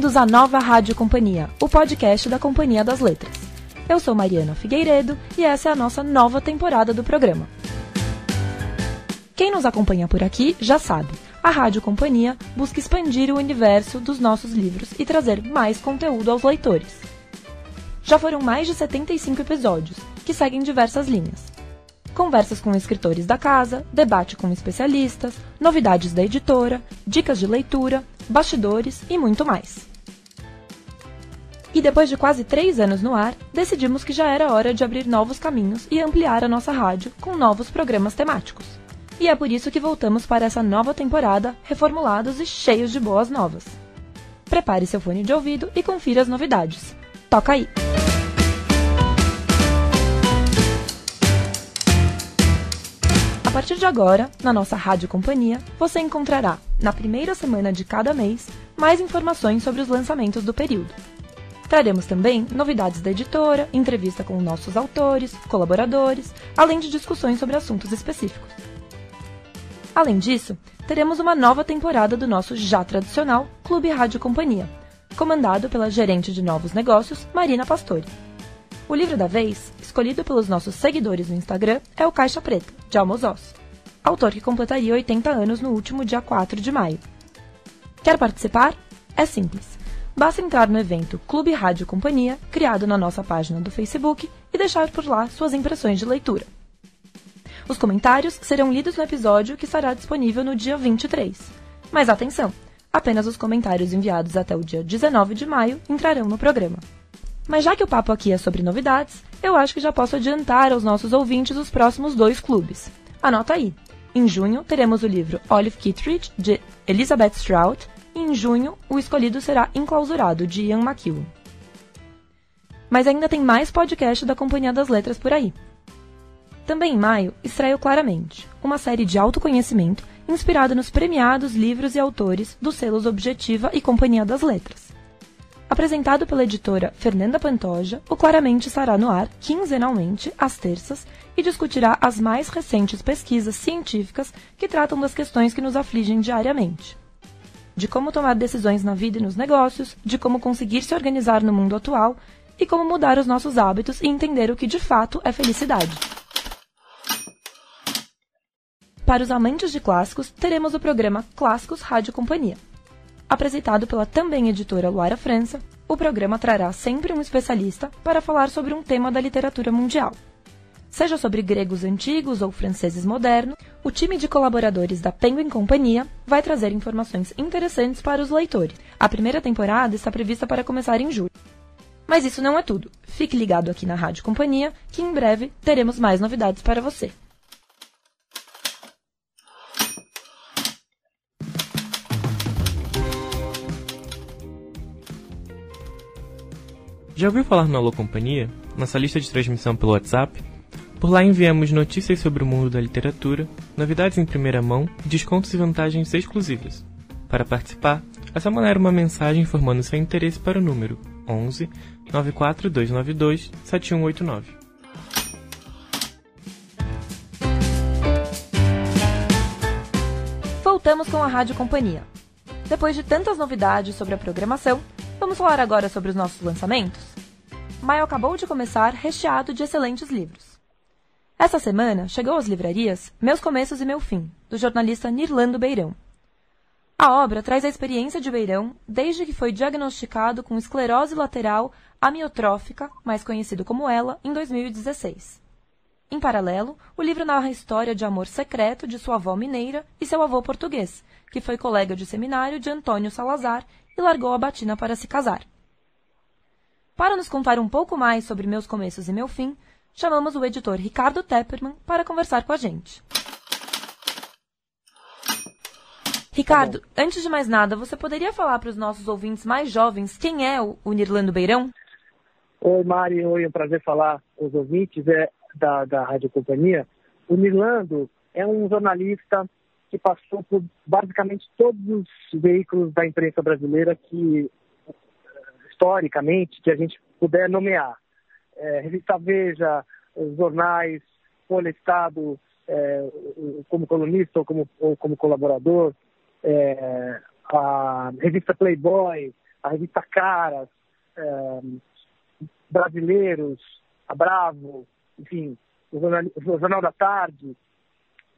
Bem-vindos à nova Rádio Companhia, o podcast da Companhia das Letras. Eu sou Mariana Figueiredo e essa é a nossa nova temporada do programa. Quem nos acompanha por aqui já sabe, a Rádio Companhia busca expandir o universo dos nossos livros e trazer mais conteúdo aos leitores. Já foram mais de 75 episódios, que seguem diversas linhas. Conversas com escritores da casa, debate com especialistas, novidades da editora, dicas de leitura, bastidores e muito mais. E depois de quase três anos no ar, decidimos que já era hora de abrir novos caminhos e ampliar a nossa rádio com novos programas temáticos. E é por isso que voltamos para essa nova temporada, reformulados e cheios de boas novas. Prepare seu fone de ouvido e confira as novidades. Toca aí! A partir de agora, na nossa Rádio Companhia, você encontrará, na primeira semana de cada mês, mais informações sobre os lançamentos do período. Traremos também novidades da editora, entrevista com nossos autores, colaboradores, além de discussões sobre assuntos específicos. Além disso, teremos uma nova temporada do nosso já tradicional Clube Rádio Companhia, comandado pela gerente de novos negócios, Marina Pastore. O livro da vez, escolhido pelos nossos seguidores no Instagram, é o Caixa Preta, de Almos Oz, autor que completaria 80 anos no último dia 4 de maio. Quer participar? É simples. Basta entrar no evento Clube Rádio Companhia, criado na nossa página do Facebook, e deixar por lá suas impressões de leitura. Os comentários serão lidos no episódio que estará disponível no dia 23. Mas atenção! Apenas os comentários enviados até o dia 19 de maio entrarão no programa. Mas já que o papo aqui é sobre novidades, eu acho que já posso adiantar aos nossos ouvintes os próximos dois clubes. Anota aí. Em junho, teremos o livro Olive Kittredge, de Elizabeth Strout, em junho, o escolhido será Enclausurado, de Ian McEwan. Mas ainda tem mais podcast da Companhia das Letras por aí. Também em maio, estreia Claramente, uma série de autoconhecimento inspirada nos premiados livros e autores dos selos Objetiva e Companhia das Letras. Apresentado pela editora Fernanda Pantoja, o Claramente estará no ar quinzenalmente, às terças, e discutirá as mais recentes pesquisas científicas que tratam das questões que nos afligem diariamente. De como tomar decisões na vida e nos negócios, de como conseguir se organizar no mundo atual e como mudar os nossos hábitos e entender o que de fato é felicidade. Para os amantes de clássicos, teremos o programa Clássicos Rádio Companhia Apresentado pela também editora Luara França, o programa trará sempre um especialista para falar sobre um tema da literatura mundial. Seja sobre gregos antigos ou franceses modernos, o time de colaboradores da Penguin Companhia vai trazer informações interessantes para os leitores. A primeira temporada está prevista para começar em julho. Mas isso não é tudo. Fique ligado aqui na Rádio Companhia, que em breve teremos mais novidades para você. Já ouviu falar no Alô Companhia? Nossa lista de transmissão pelo WhatsApp? Por lá enviamos notícias sobre o mundo da literatura, novidades em primeira mão descontos e vantagens exclusivas. Para participar, é só mandar uma mensagem informando seu interesse para o número 11 94292 7189. Voltamos com a Rádio Companhia. Depois de tantas novidades sobre a programação, Vamos falar agora sobre os nossos lançamentos? Maio acabou de começar recheado de excelentes livros. Essa semana chegou às livrarias Meus Começos e Meu Fim, do jornalista Nirlando Beirão. A obra traz a experiência de Beirão desde que foi diagnosticado com esclerose lateral amiotrófica, mais conhecido como ela, em 2016. Em paralelo, o livro narra a história de amor secreto de sua avó mineira e seu avô português, que foi colega de seminário de Antônio Salazar e largou a batina para se casar. Para nos contar um pouco mais sobre meus começos e meu fim, chamamos o editor Ricardo Tepperman para conversar com a gente. Ricardo, tá antes de mais nada, você poderia falar para os nossos ouvintes mais jovens quem é o, Nirlando Beirão? Oi, Mari. Oi, é um prazer falar com os ouvintes é, da, da Rádio Companhia. O Nirlando é um jornalista que passou por basicamente todos os veículos da imprensa brasileira que, historicamente, que a gente puder nomear. É, Revista Veja, jornais, Folha Estado, é, como colunista ou como, ou como colaborador, é, a revista Playboy, a revista Caras, é, Brasileiros, a Bravo, enfim, o Jornal, o Jornal da Tarde.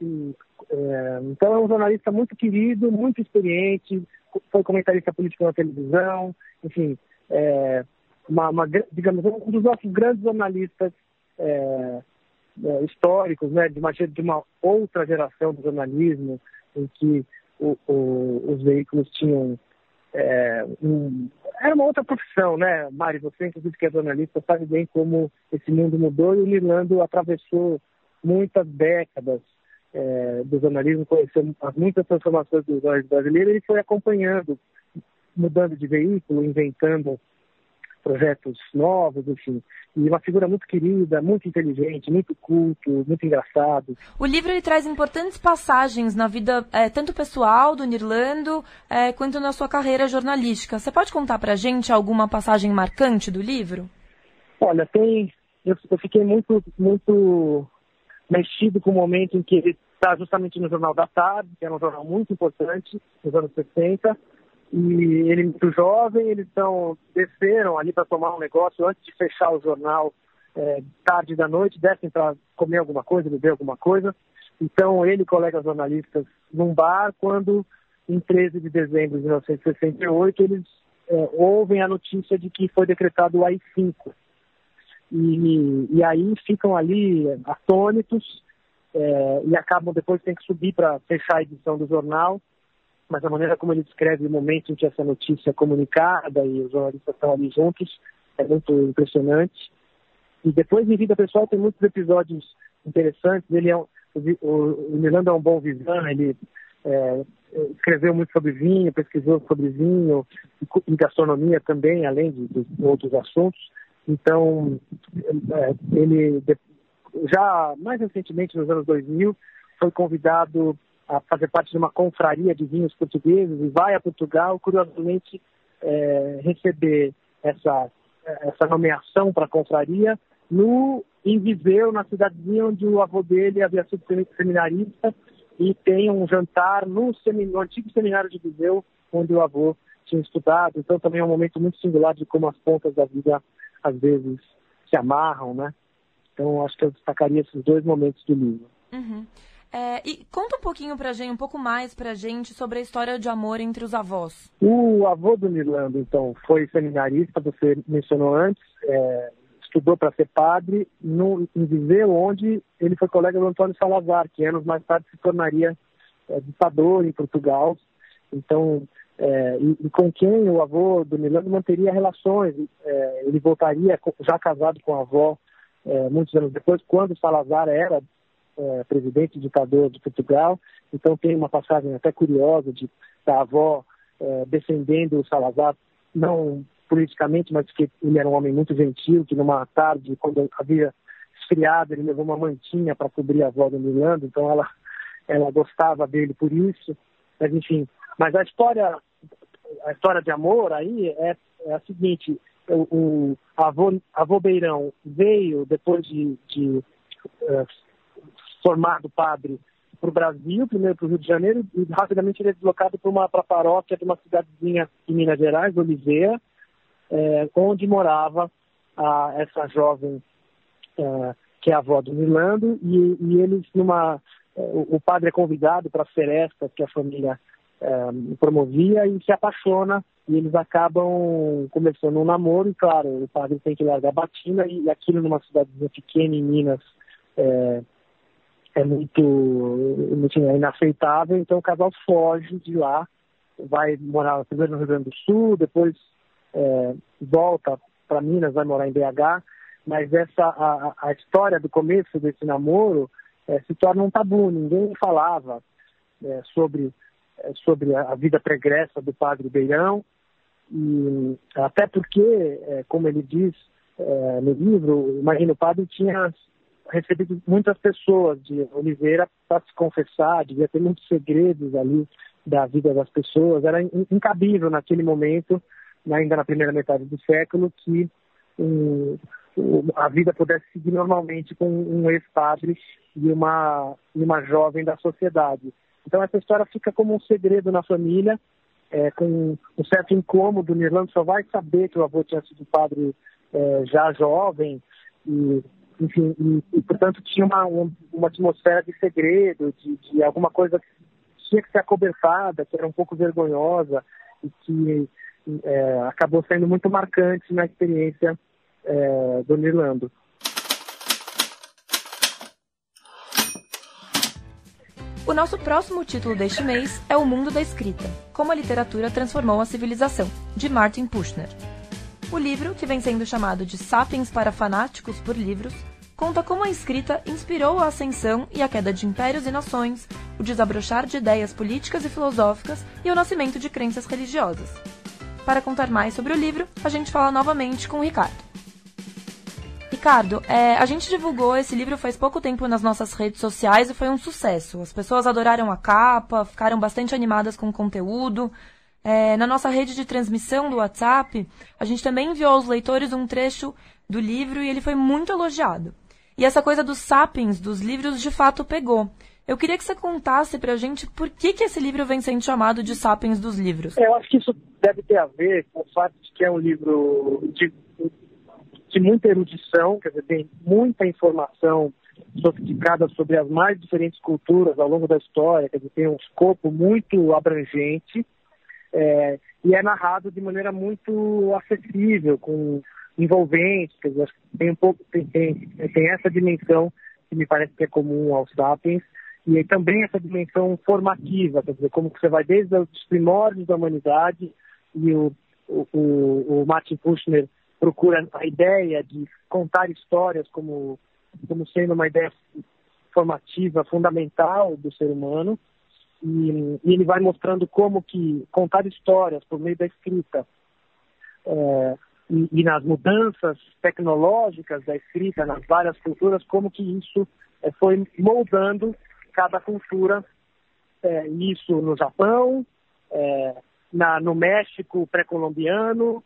E, é, então é um jornalista muito querido, muito experiente, foi comentarista político na televisão, enfim, é, uma, uma, digamos, um dos nossos grandes jornalistas é, é, históricos, né, de uma, de uma outra geração do jornalismo, em que o, o, os veículos tinham é, um, era uma outra profissão, né, Mari? Você, inclusive, que é jornalista, sabe bem como esse mundo mudou e o Nilando atravessou muitas décadas é, do jornalismo, conheceu muitas transformações do jornalismo brasileiro e foi acompanhando, mudando de veículo, inventando projetos novos, enfim. E uma figura muito querida, muito inteligente, muito culto, muito engraçado. O livro ele traz importantes passagens na vida, é, tanto pessoal do Nirlando, é, quanto na sua carreira jornalística. Você pode contar pra gente alguma passagem marcante do livro? Olha, tem. Eu, eu fiquei muito, muito mexido com o momento em que ele está justamente no Jornal da Tarde, que era um jornal muito importante, nos anos 60, e ele muito jovem, eles então desceram ali para tomar um negócio antes de fechar o jornal é, tarde da noite, descem para comer alguma coisa, beber alguma coisa. Então ele e colegas jornalistas num bar, quando em 13 de dezembro de 1968 eles é, ouvem a notícia de que foi decretado o AI-5. E, e aí ficam ali atônitos é, e acabam depois tem que subir para fechar a edição do jornal mas a maneira como ele descreve o momento em que essa notícia é comunicada e os jornalistas estão ali juntos é muito impressionante. E depois, em vida pessoal, tem muitos episódios interessantes. Ele é um, o, o Miranda é um bom vivan, ele é, escreveu muito sobre vinho, pesquisou sobre vinho e gastronomia também, além de, de outros assuntos. Então, é, ele já mais recentemente, nos anos 2000, foi convidado a fazer parte de uma confraria de vinhos portugueses e vai a Portugal, curiosamente, é, receber essa, essa nomeação para a confraria no, em Viseu, na cidadezinha onde o avô dele havia sido seminarista e tem um jantar no, semin, no antigo seminário de Viseu, onde o avô tinha estudado. Então também é um momento muito singular de como as pontas da vida às vezes se amarram, né? Então acho que eu destacaria esses dois momentos do livro. Uhum. É, e conta um pouquinho pra gente, um pouco mais pra gente sobre a história de amor entre os avós. O avô do Nirlando, então, foi seminarista, você mencionou antes, é, estudou para ser padre no, em Viseu, onde ele foi colega do Antônio Salazar, que anos mais tarde se tornaria é, ditador em Portugal. Então, é, e, e, com quem o avô do Nirlando manteria relações. É, ele voltaria já casado com a avó é, muitos anos depois, quando Salazar era é, presidente ditador de Portugal. Então tem uma passagem até curiosa de da avó é, defendendo o Salazar, não politicamente, mas que ele era um homem muito gentil, que numa tarde, quando havia esfriado, ele levou uma mantinha para cobrir a avó do Milando, então ela, ela gostava dele por isso. Mas enfim, mas a história, a história de amor aí é, é a seguinte, o, o avô, avô Beirão veio depois de, de uh, formado padre para o Brasil, primeiro para o Rio de Janeiro, e rapidamente ele é deslocado para uma pra paróquia de uma cidadezinha em Minas Gerais, Oliveira, é, onde morava a, essa jovem é, que é a avó do Milando, e, e eles numa é, o, padre é convidado para a seresta que a família é, promovia e se apaixona e eles acabam começando um namoro e claro o padre tem que largar a batina e aquilo numa cidadezinha pequena em Minas é, é muito enfim, é inaceitável, então o casal foge de lá, vai morar primeiro no Rio Grande do Sul, depois é, volta para Minas, vai morar em BH, mas essa a, a história do começo desse namoro é, se torna um tabu, ninguém falava é, sobre, é, sobre a, vida pregressa do padre Beirão, e até porque, é, como ele diz no livro, imagina, o padre tinha recebido muitas pessoas de Oliveira para se confessar, devia ter muitos segredos ali da vida das pessoas. Era incabível naquele momento, ainda na primeira metade do século, que um, a vida pudesse seguir normalmente com um ex-padre e uma, uma jovem da sociedade. Então essa história fica como um segredo na família, é, com um certo incômodo. O Nirlando só vai saber que o avô tinha sido padre é, já jovem, e, enfim, e, e, portanto tinha uma, uma atmosfera de segredo, de, de alguma coisa que tinha que ser acobertada, que era um pouco vergonhosa e que é, acabou sendo muito marcante na experiência é, do Nirlando. O nosso próximo título deste mês é O Mundo da Escrita: Como a Literatura Transformou a Civilização, de Martin Pushner. O livro, que vem sendo chamado de Sapiens para Fanáticos por Livros, conta como a escrita inspirou a ascensão e a queda de impérios e nações, o desabrochar de ideias políticas e filosóficas e o nascimento de crenças religiosas. Para contar mais sobre o livro, a gente fala novamente com o Ricardo. Ricardo, é, a gente divulgou esse livro faz pouco tempo nas nossas redes sociais e foi um sucesso. As pessoas adoraram a capa, ficaram bastante animadas com o conteúdo. É, na nossa rede de transmissão do WhatsApp, a gente também enviou aos leitores um trecho do livro e ele foi muito elogiado. E essa coisa dos sapiens, dos livros, de fato pegou. Eu queria que você contasse pra gente por que, que esse livro vem sendo chamado de Sapiens dos Livros. Eu acho que isso deve ter a ver com o fato de que é um livro de de muita erudição, quer dizer, tem muita informação sofisticada sobre as mais diferentes culturas ao longo da história, quer dizer, tem um escopo muito abrangente é, e é narrado de maneira muito acessível, com envolvente, quer dizer, tem um pouco tem, tem, tem essa dimensão que me parece que é comum aos sapiens e também essa dimensão formativa, quer dizer, como que você vai desde os primórdios da humanidade e o, o, o Martin Kushner procura a ideia de contar histórias como, como sendo uma ideia formativa fundamental do ser humano e, e ele vai mostrando como que contar histórias por meio da escrita é, e, e, nas mudanças tecnológicas da escrita nas várias culturas como que isso é, foi moldando cada cultura é, isso no Japão é, na, no México pré-colombiano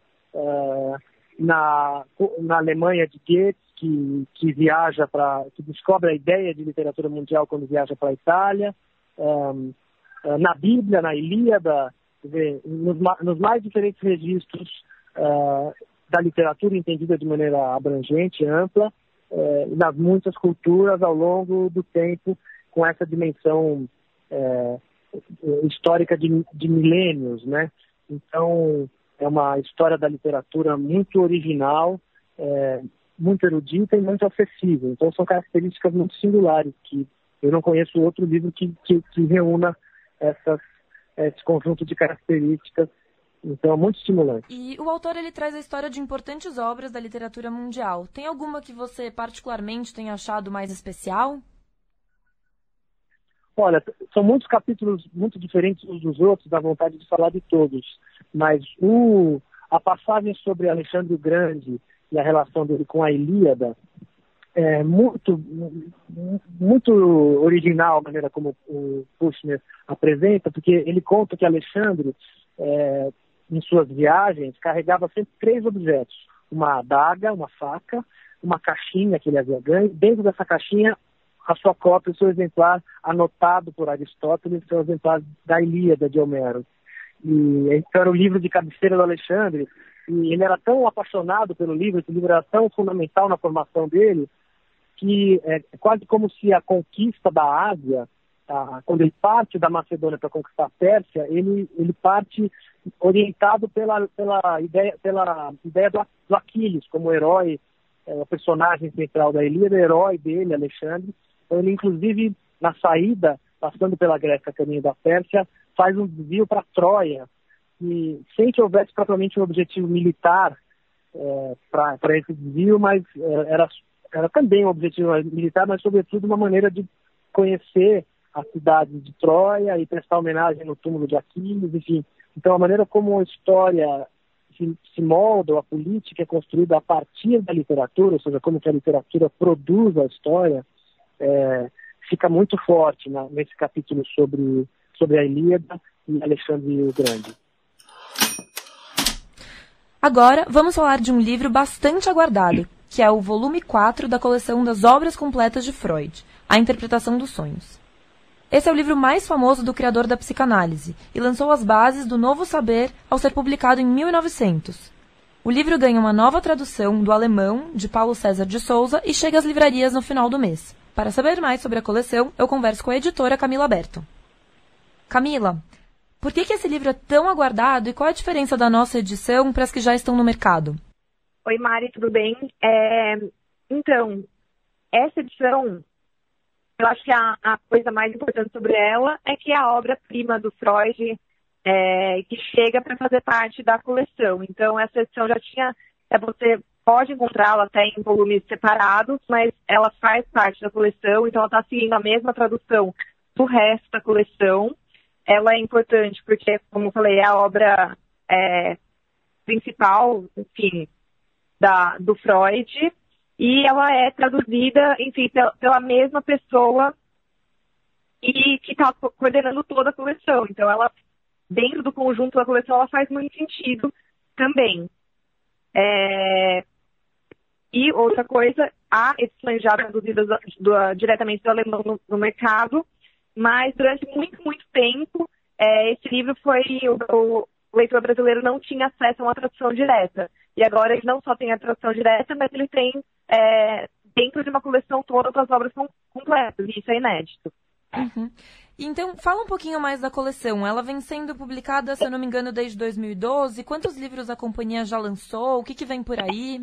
na, na Alemanha de Goethe, que, que viaja para, que descobre a ideia de literatura mundial quando viaja para a Itália, eh, na Bíblia, na Ilíada, dizer, nos, nos, mais diferentes registros uh, da literatura entendida de maneira abrangente, ampla, uh, nas muitas culturas ao longo do tempo, com essa dimensão uh, histórica de, de milênios, né? Então, é uma história da literatura muito original, é, muito erudita e muito acessível. Então são características muito singulares que eu não conheço outro livro que, que, que reúna essas, esse conjunto de características. Então é muito estimulante. E o autor ele traz a história de importantes obras da literatura mundial. Tem alguma que você particularmente tenha achado mais especial? Olha, são muitos capítulos muito diferentes uns dos outros, dá vontade de falar de todos. Mas o, a passagem sobre Alexandre o Grande e a relação dele com a Ilíada é muito, muito original a maneira como o Kushner apresenta, porque ele conta que Alexandre, é, em suas viagens, carregava sempre três objetos: uma adaga, uma faca, uma caixinha que ele havia ganho. Dentro dessa caixinha, a sua cópia, o seu exemplar anotado por Aristóteles, seu exemplar da Ilíada de Homero. E então era o livro de cabeceira do Alexandre, e ele era tão apaixonado pelo livro, esse livro era tão fundamental na formação dele, que é quase como se a conquista da Ásia, a, quando ele parte da Macedônia para conquistar a Pérsia, ele, ele parte orientado pela, pela ideia, pela ideia do, do Aquiles como herói, é, o personagem central da Ilíada, herói dele, Alexandre, então, ele, inclusive, na saída, passando pela Grécia, caminho da Pérsia, faz um desvio para Troia, e sem que houvesse propriamente um objetivo militar é, para esse desvio, mas é, era, era também um objetivo militar, mas, sobretudo, uma maneira de conhecer a cidade de Troia e prestar homenagem no túmulo de Aquiles, enfim. Então, a maneira como a história se, se molda, a política é construída a partir da literatura, ou seja, como que a literatura produz a história, é, fica muito forte nesse capítulo sobre, sobre a Ilíada e Alexandre o Grande. Agora, vamos falar de um livro bastante aguardado, que é o volume 4 da coleção das obras completas de Freud, A Interpretação dos Sonhos. Esse é o livro mais famoso do criador da psicanálise e lançou as bases do novo saber ao ser publicado em 1900. O livro ganha uma nova tradução do alemão de Paulo César de Souza e chega às livrarias no final do mês. Para saber mais sobre a coleção, eu converso com a editora Camila Berto. Camila, por que, que esse livro é tão aguardado e qual a diferença da nossa edição para as que já estão no mercado? Oi, Mari, tudo bem? É... Então, essa edição eu acho que a, a, coisa mais importante sobre ela é que é a obra-prima do Freud é, que chega para fazer parte da coleção. Então, essa edição já tinha. É, você pode encontrá-la até em volumes separados, mas ela faz parte da coleção, então ela está seguindo a mesma tradução do resto da coleção. Ela é importante porque, como eu falei, é a obra é, principal, enfim, da, do Freud e ela é traduzida, enfim, pela mesma pessoa e que está coordenando toda a coleção. Então, ela, dentro do conjunto da coleção, ela faz muito sentido também. É... E outra coisa, há edições já traduzidas do, do, diretamente do alemão no, no, mercado, mas durante muito, muito tempo, é, esse livro foi. O, o leitor brasileiro não tinha acesso a uma tradução direta. E agora ele não só tem a tradução direta, mas ele tem é, dentro de uma coleção todas as obras completas, e isso é inédito. Uhum. Então, fala um pouquinho mais da coleção. Ela vem sendo publicada, se eu não me engano, desde 2012. Quantos livros a companhia já lançou? O que, que vem por aí?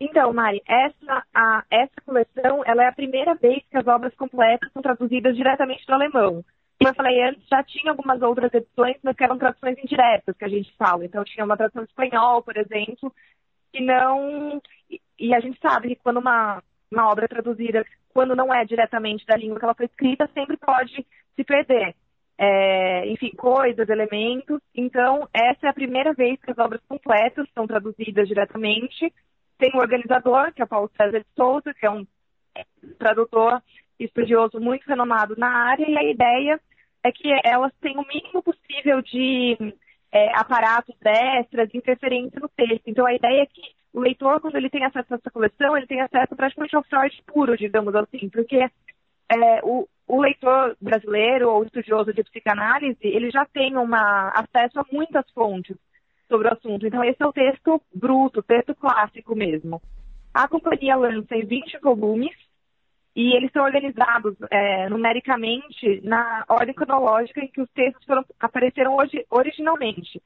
Então, Mari, essa, a, essa coleção ela é a primeira vez que as obras completas são traduzidas diretamente do alemão. Como eu falei antes, já tinha algumas outras edições, mas que eram traduções indiretas, que a gente fala. Então, tinha uma tradução espanhol, por exemplo, que não. E a gente sabe que quando uma, uma obra é traduzida, quando não é diretamente da língua que ela foi escrita, sempre pode se perder. É, enfim, coisas, elementos. Então, essa é a primeira vez que as obras completas são traduzidas diretamente. Tem um organizador, que é o Paulo César de Souza, que é um tradutor estudioso muito renomado na área, e a ideia é que elas tenham o mínimo possível de é, aparatos extras, interferência no texto. Então, a ideia é que o leitor, quando ele tem acesso a essa coleção, ele tem acesso praticamente ao Freud puro, digamos assim, porque é, o, o, leitor brasileiro ou estudioso de psicanálise, ele já tem uma, acesso a muitas fontes sobre o assunto. Então, esse é o texto bruto, texto clássico mesmo. A companhia lança em 20 volumes, e eles são organizados é, numericamente na ordem cronológica em que os textos foram, apareceram hoje, originalmente.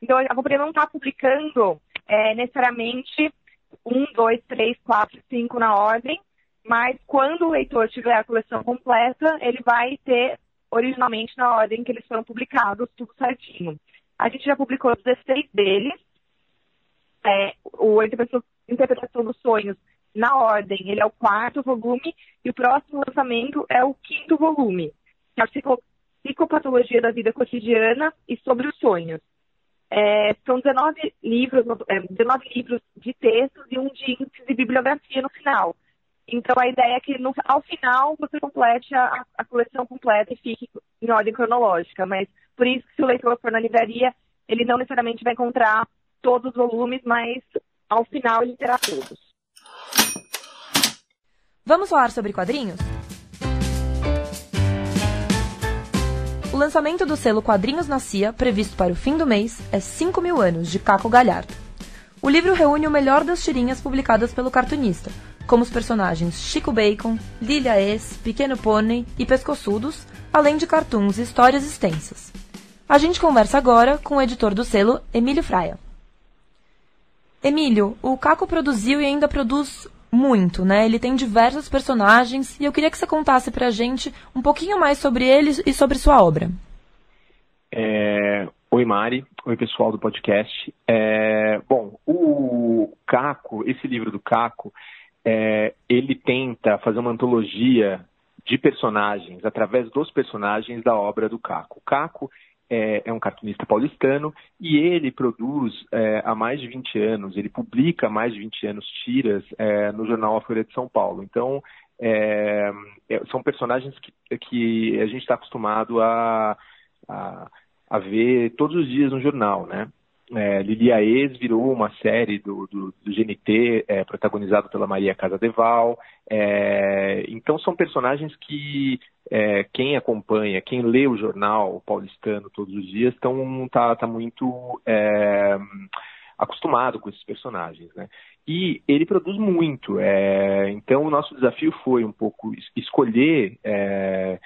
Então, a companhia não está publicando é, necessariamente um, dois, três, quatro, cinco na ordem, mas quando o leitor tiver a coleção completa, ele vai ter originalmente na ordem que eles foram publicados, tudo certinho. A gente já publicou 16 deles. É, o Interpretação, Interpretação dos Sonhos na ordem. Ele é o quarto volume e o próximo lançamento é o quinto volume, que é Psicopatologia da Vida Cotidiana e sobre os Sonhos. É, são 19 livros, é, 19 livros de textos e um de índice de bibliografia no final. Então, a ideia é que no, ao final você complete a, a, coleção completa e fique em ordem cronológica. Mas por isso que se o leitor for na livraria, ele não necessariamente vai encontrar todos os volumes, mas ao final ele terá todos. Vamos falar sobre quadrinhos? O lançamento do selo Quadrinhos na CIA, previsto para o fim do mês, é 5 mil anos, de Caco Galhardo. O livro reúne o melhor das tirinhas publicadas pelo cartunista, como os personagens Chico Bacon, Lilia Es, Pequeno Pônei e Pescoçudos, além de cartoons e histórias extensas. A gente conversa agora com o editor do selo, Emílio Fraia. Emílio, o Caco produziu e ainda produz muito, né? Ele tem diversos personagens e eu queria que você contasse pra gente um pouquinho mais sobre eles e sobre sua obra. É... Oi, Mari. Oi, pessoal do podcast. É... Bom, o Caco, esse livro do Caco, é... ele tenta fazer uma antologia de personagens, através dos personagens da obra do Caco. O Caco é, é um cartunista paulistano e ele produz é, há mais de 20 anos, ele publica há mais de 20 anos tiras é, no jornal A Folha de São Paulo. Então, é, é, são personagens que, que a gente está acostumado a, a, a, ver todos os dias no jornal, né? É, Lilia Ex virou uma série do, do, do GNT, é, pela Maria Casadeval. É, então são personagens que é, quem acompanha, quem lê o jornal paulistano todos os dias, estão tá, tá muito é, acostumado com esses personagens, né? E ele produz muito. É, então, o nosso desafio foi um pouco escolher é,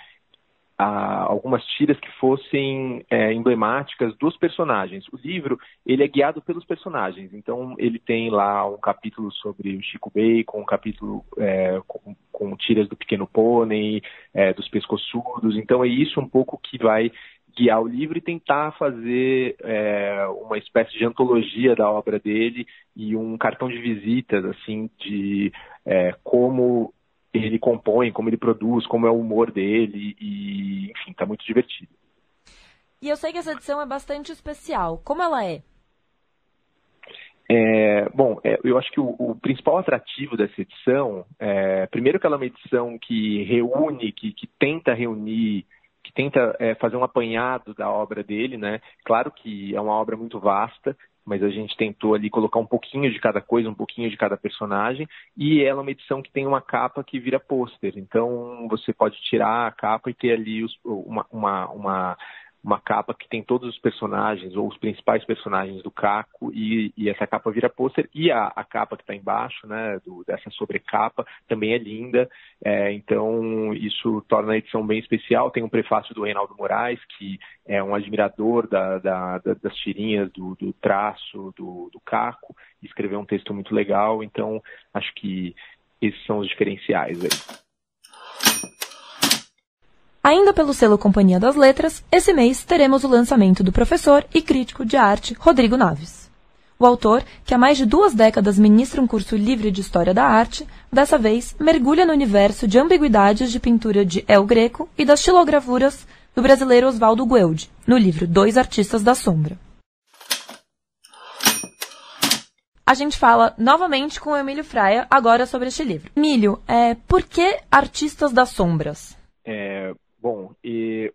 a, algumas tiras que fossem é, emblemáticas dos personagens. O livro ele é guiado pelos personagens. Então, ele tem lá um capítulo sobre o Chico Bacon, um capítulo é, com, com, tiras do Pequeno Pônei, é, dos Pescoçudos. Então, é isso um pouco que vai guiar o livro e tentar fazer é, uma espécie de antologia da obra dele e um cartão de visitas, assim, de é, como ele compõe, como ele produz, como é o humor dele e, enfim, tá muito divertido. E eu sei que essa edição é bastante especial. Como ela é? É, bom, é, eu acho que o, o, principal atrativo dessa edição, é, primeiro que ela é uma edição que reúne, que, que tenta reunir que tenta é, fazer um apanhado da obra dele, né? Claro que é uma obra muito vasta, mas a gente tentou ali colocar um pouquinho de cada coisa, um pouquinho de cada personagem, e ela é uma edição que tem uma capa que vira pôster. Então você pode tirar a capa e ter ali os, uma, uma, uma uma capa que tem todos os personagens, ou os principais personagens do Caco, e, e essa capa vira pôster, e a, a, capa que está embaixo, né, do, dessa sobrecapa, também é linda, é, então isso torna a edição bem especial. Tem um prefácio do Reinaldo Moraes, que é um admirador da, da, da, das tirinhas, do, do traço do, do Caco, escreveu um texto muito legal, então acho que esses são os diferenciais aí. Ainda pelo selo Companhia das Letras, esse mês teremos o lançamento do professor e crítico de arte Rodrigo Naves. O autor, que há mais de duas décadas ministra um curso livre de História da Arte, dessa vez mergulha no universo de ambiguidades de pintura de El Greco e das xilogravuras do brasileiro Oswaldo Gueldi, no livro Dois Artistas da Sombra. A gente fala novamente com o Emílio Fraia agora sobre este livro. Emílio, é, por que Artistas das Sombras? É, Bom,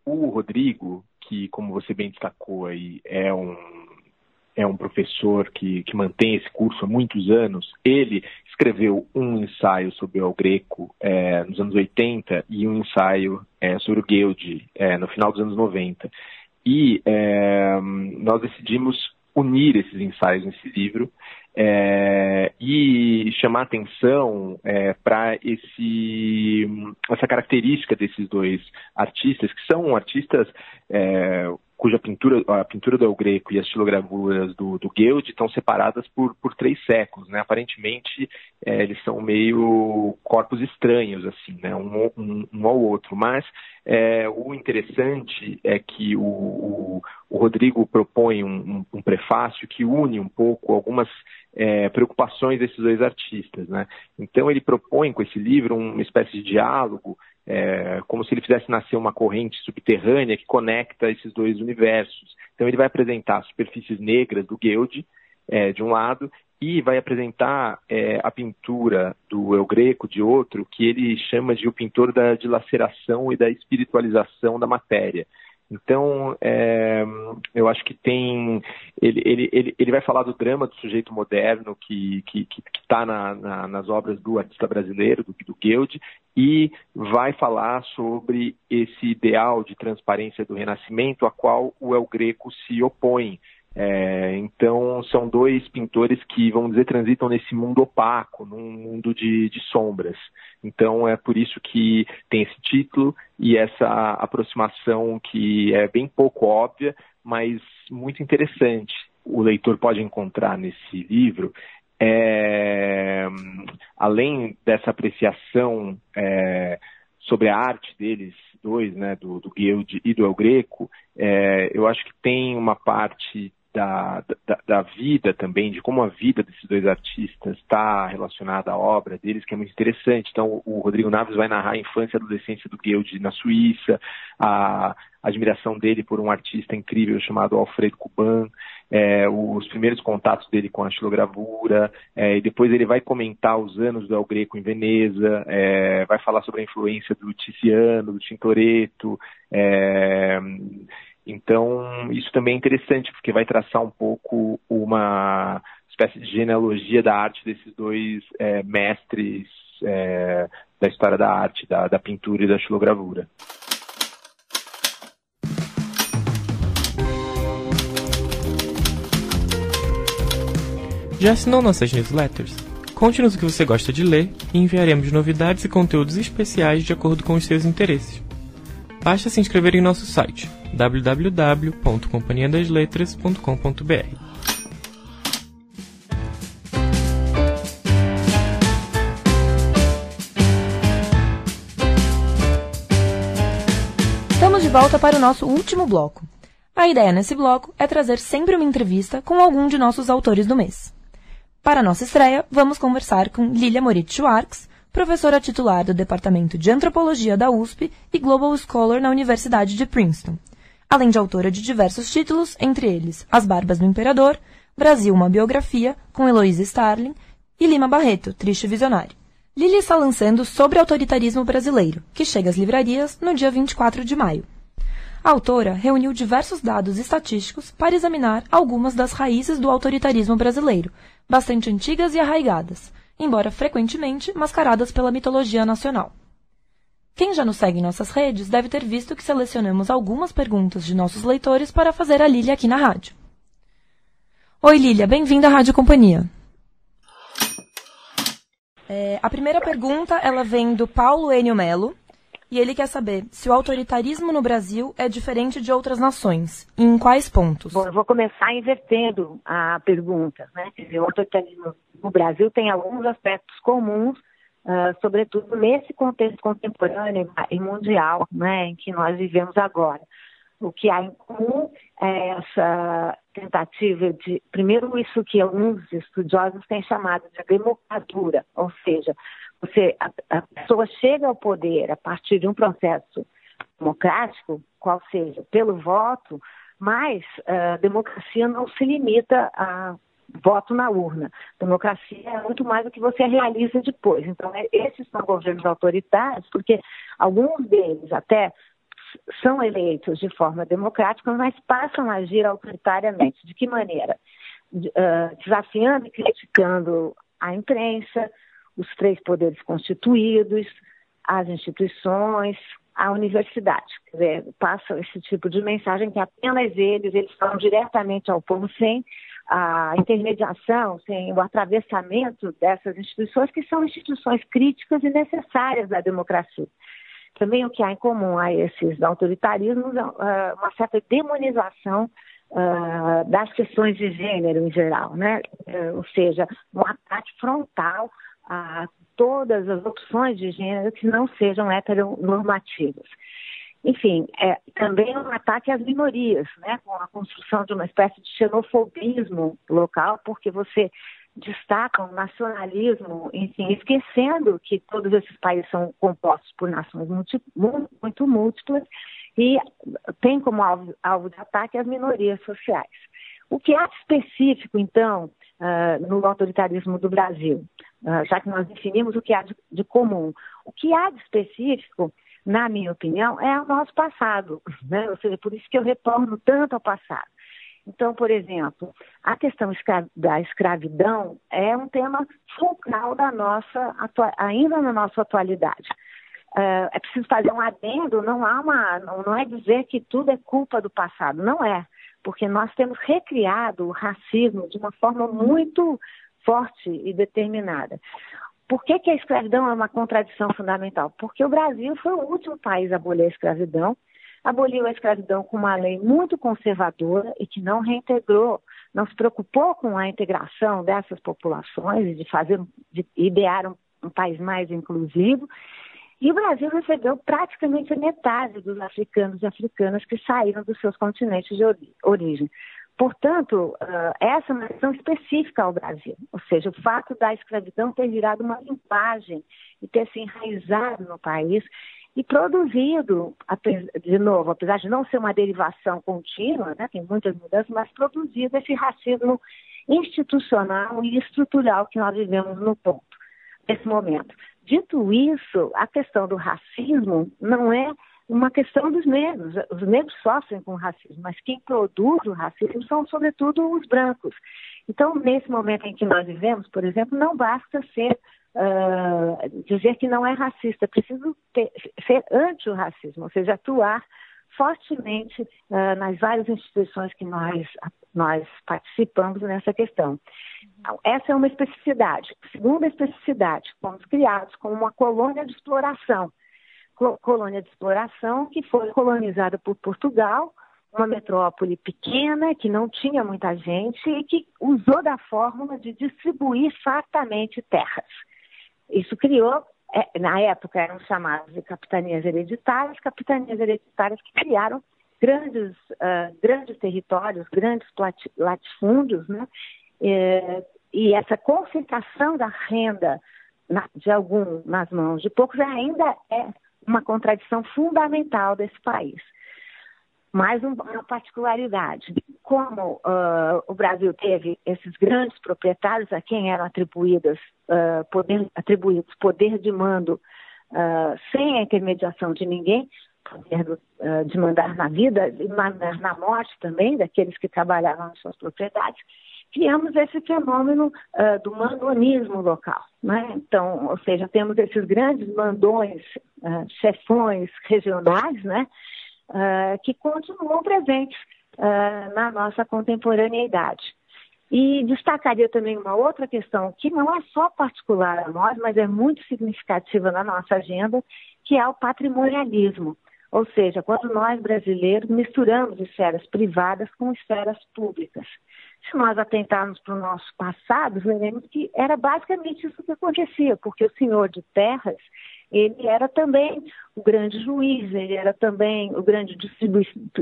o Rodrigo, que como você bem destacou aí, é um é um professor que, que mantém esse curso há muitos anos. Ele escreveu um ensaio sobre o Greco é, nos anos 80 e um ensaio é, sobre o Guild é, no final dos anos 90. E é, nós decidimos unir esses ensaios nesse livro é, e chamar atenção é, para essa característica desses dois artistas, que são artistas é, cuja pintura, a pintura do El Greco e as estilogravuras do, do Guild estão separadas por, por três séculos, né? Aparentemente, é, eles são meio corpos estranhos, assim, né? Um, um, um ao outro. Mas é, o interessante é que o, o, o Rodrigo propõe um, um, prefácio que une um pouco algumas é, preocupações desses dois artistas, né? Então ele propõe com esse livro uma espécie de diálogo é, como se ele fizesse nascer uma corrente subterrânea que conecta esses dois universos. Então ele vai apresentar as superfícies negras do Guild, é, de um lado, e vai apresentar é, a pintura do El Greco, de outro, que ele chama de o pintor da dilaceração e da espiritualização da matéria. Então, é, eu acho que tem. Ele, ele, ele, ele vai falar do drama do sujeito moderno que está que, que, que tá na, na, nas obras do artista brasileiro, do, do Guild, e vai falar sobre esse ideal de transparência do Renascimento a qual o El Greco se opõe. É, então, são dois pintores que, vamos dizer, transitam nesse mundo opaco, num mundo de, de, sombras. Então, é por isso que tem esse título e essa aproximação que é bem pouco óbvia, mas muito interessante. O leitor pode encontrar nesse livro, é, além dessa apreciação é, sobre a arte deles dois, né, do, do Guild e do El Greco, é, eu acho que tem uma parte da, da, da, vida também, de como a vida desses dois artistas está relacionada à obra deles, que é muito interessante. Então, o Rodrigo Naves vai narrar a infância e adolescência do Guild na Suíça, a admiração dele por um artista incrível chamado Alfredo Cuban, é, os primeiros contatos dele com a estilogravura, é, e depois ele vai comentar os anos do El Greco em Veneza, é, vai falar sobre a influência do Tiziano, do Tintoretto, é, então, isso também é interessante, porque vai traçar um pouco uma espécie de genealogia da arte desses dois é, mestres é, da história da arte, da, da pintura e da xilogravura. Já assinou nossas newsletters? Conte-nos o que você gosta de ler e enviaremos novidades e conteúdos especiais de acordo com os seus interesses. Basta se inscrever em nosso site www.companhiadasletras.com.br. Estamos de volta para o nosso último bloco. A ideia nesse bloco é trazer sempre uma entrevista com algum de nossos autores do mês. Para nossa estreia, vamos conversar com Lilia Moritz Schwartz, professora titular do Departamento de Antropologia da USP e Global Scholar na Universidade de Princeton, além de autora de diversos títulos, entre eles As Barbas do Imperador, Brasil, uma biografia, com Heloísa Starling, e Lima Barreto, Triste Visionário. Lilia está lançando Sobre Autoritarismo Brasileiro, que chega às livrarias no dia 24 de maio. A autora reuniu diversos dados estatísticos para examinar algumas das raízes do autoritarismo brasileiro, bastante antigas e arraigadas, embora frequentemente mascaradas pela mitologia nacional. Quem já nos segue em nossas redes deve ter visto que selecionamos algumas perguntas de nossos leitores para fazer a Lília aqui na rádio. Oi, Lília, bem-vinda à Rádio Companhia. É, a primeira pergunta ela vem do Paulo Enio Melo, e ele quer saber se o autoritarismo no Brasil é diferente de outras nações e em quais pontos. Bom, eu vou começar invertendo a pergunta. Né? O autoritarismo no Brasil tem alguns aspectos comuns, uh, sobretudo nesse contexto contemporâneo e mundial né, em que nós vivemos agora. O que há em comum é essa tentativa de, primeiro, isso que alguns estudiosos têm chamado de democratura, ou seja, você, a, a pessoa chega ao poder a partir de um processo democrático, qual seja, pelo voto, mas a uh, democracia não se limita a voto na urna. Democracia é muito mais do que você realiza depois. Então, é, esses são governos autoritários, porque alguns deles até são eleitos de forma democrática, mas passam a agir autoritariamente. De que maneira? Desafiando e criticando a imprensa, os três poderes constituídos, as instituições, a universidade. Quer dizer, passa esse tipo de mensagem que apenas eles, eles falam diretamente ao povo sem a intermediação, sem o atravessamento dessas instituições, que são instituições críticas e necessárias da democracia. Também o que há em comum a esses autoritarismos é uh, uma certa demonização uh, das questões de gênero em geral, né? Uh, ou seja, um ataque frontal a todas as opções de gênero que não sejam heteronormativas. Enfim, é, também um ataque às minorias, né, com a construção de uma espécie de xenofobismo local, porque você destaca o um nacionalismo, enfim, esquecendo que todos esses países são compostos por nações muito, muito múltiplas e tem como alvo, alvo de ataque as minorias sociais. O que há de específico, então, uh, no autoritarismo do Brasil? Uh, já que nós definimos o que há de, de, comum. O que há de específico, na minha opinião, é o nosso passado. Né? Ou seja, por isso que eu retorno tanto ao passado. Então, por exemplo, a questão da escravidão é um tema fulcral da nossa, ainda na nossa atualidade. Uh, é preciso fazer um adendo, não há uma, não é dizer que tudo é culpa do passado, não é porque nós temos recriado o racismo de uma forma muito forte e determinada. Por que, que a escravidão é uma contradição fundamental? Porque o Brasil foi o último país a abolir a escravidão, aboliu a escravidão com uma lei muito conservadora e que não reintegrou, não se preocupou com a integração dessas populações de fazer, de idear um, um país mais inclusivo e o Brasil recebeu praticamente a metade dos africanos e africanas que saíram dos seus continentes de origem. Portanto, uh, essa é uma questão específica ao Brasil, ou seja, o fato da escravidão ter virado uma linguagem e ter se enraizado no país e produzido, de novo, apesar de não ser uma derivação contínua, né, tem muitas mudanças, mas produzido esse racismo institucional e estrutural que nós vivemos no ponto, nesse momento. Dito isso, a questão do racismo não é uma questão dos negros. Os negros sofrem com o racismo, mas quem produz o racismo são, sobretudo, os brancos. Então, nesse momento em que nós vivemos, por exemplo, não basta ser uh, dizer que não é racista, é preciso ter, ser anti-racismo, ou seja, atuar fortemente uh, nas várias instituições que nós, nós participamos nessa questão. Então, essa é uma especificidade. Segunda especificidade, fomos criados como uma colônia de exploração. Colônia de exploração que foi colonizada por Portugal, uma metrópole pequena, que não tinha muita gente e que usou da fórmula de distribuir fartamente terras. Isso criou é, na época eram chamadas de capitanias hereditárias, capitanias hereditárias que criaram grandes, uh, grandes territórios, grandes latifúndios, né? É, e essa concentração da renda na, de algum nas mãos de poucos ainda é uma contradição fundamental desse país. Mais um, uma particularidade, como uh, o Brasil teve esses grandes proprietários a quem eram atribuídas, uh, poder, atribuídos poder de mando uh, sem a intermediação de ninguém, poder de mandar na vida e mandar na morte também daqueles que trabalhavam nas suas propriedades, criamos esse fenômeno do mandonismo local. Né? Então, ou seja, temos esses grandes mandões, chefões regionais, né? uh, que continuam presentes uh, na nossa contemporaneidade. E destacaria também uma outra questão que não é só particular a nós, mas é muito significativa na nossa agenda, que é o patrimonialismo. Ou seja, quando nós brasileiros misturamos esferas privadas com esferas públicas. Se nós atentarmos para o nosso passado, veremos que era basicamente isso que acontecia, porque o senhor de terras ele era também o grande juiz, ele era também o grande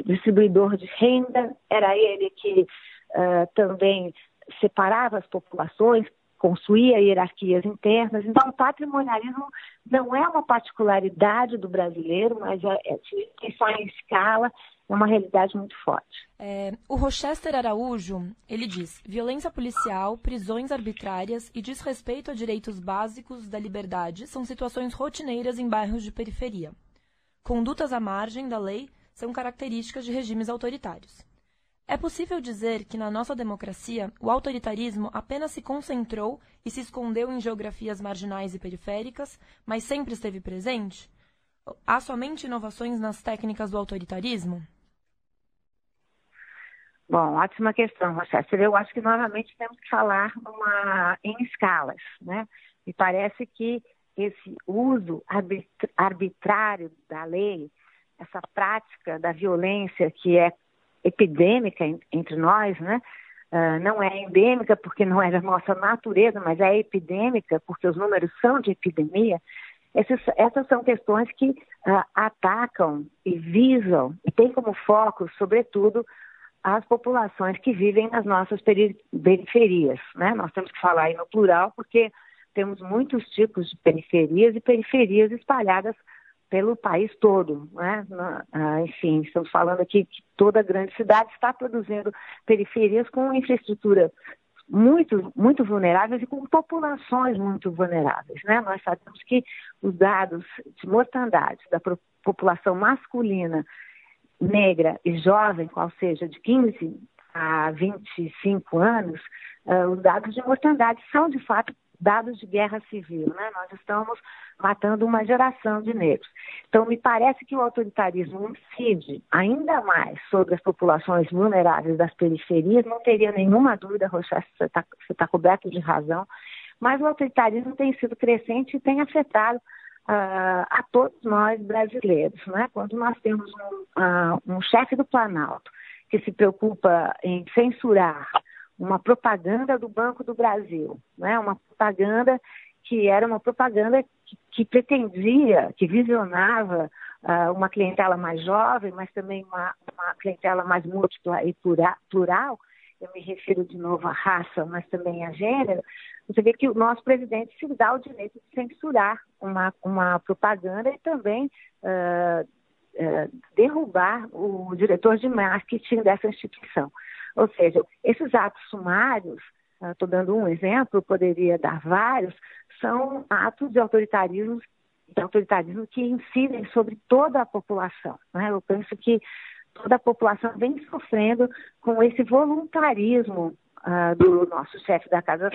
distribuidor de renda, era ele que uh, também separava as populações, construía hierarquias internas. Então, o patrimonialismo não é uma particularidade do brasileiro, mas é, é, pensar em escala é uma realidade muito forte. É, o Rochester Araújo, ele diz, violência policial, prisões arbitrárias e desrespeito a direitos básicos da liberdade são situações rotineiras em bairros de periferia. Condutas à margem da lei são características de regimes autoritários. É possível dizer que na nossa democracia o autoritarismo apenas se concentrou e se escondeu em geografias marginais e periféricas, mas sempre esteve presente? Há somente inovações nas técnicas do autoritarismo? Bom, ótima questão, Rochester. Eu acho que novamente temos que falar uma, em escalas. Né? Me parece que esse uso arbitrário da lei, essa prática da violência que é epidêmica entre nós, né? Uh, não é endêmica porque não é da nossa natureza, mas é epidêmica porque os números são de epidemia. Essas, essas são questões que uh, atacam e visam e têm como foco, sobretudo, as populações que vivem nas nossas periferias. Né? Nós temos que falar aí no plural, porque temos muitos tipos de periferias e periferias espalhadas pelo país todo. Né? Ah, enfim, estamos falando aqui que toda grande cidade está produzindo periferias com infraestrutura muito, muito vulneráveis e com populações muito vulneráveis. Né? Nós sabemos que os dados de mortandade da população masculina negra e jovem, qual seja de 15 a 25 anos, uh, os dados de mortandade são, de fato, dados de guerra civil. Né? Nós estamos matando uma geração de negros. Então, me parece que o autoritarismo incide ainda mais sobre as populações vulneráveis das periferias. Não teria nenhuma dúvida, Rochester, você está tá coberto de razão. Mas o autoritarismo tem sido crescente e tem afetado uh, a todos nós brasileiros. Né? Quando nós temos um, uh, um chefe do Planalto que se preocupa em censurar uma propaganda do Banco do Brasil, né? uma propaganda que era uma propaganda que, que pretendia, que visionava uh, uma clientela mais jovem, mas também uma, uma clientela mais múltipla e plural, eu me refiro de novo à raça, mas também a gênero, você vê que o nosso presidente se dá o direito de censurar uma, uma propaganda e também uh, derrubar o diretor de marketing dessa instituição. Ou seja, esses atos sumários, estou uh, dando um exemplo, poderia dar vários, são atos de autoritarismo, de autoritarismo que incidem sobre toda a população. Né? Eu penso que toda a população vem sofrendo com esse voluntarismo uh, do nosso chefe da casa,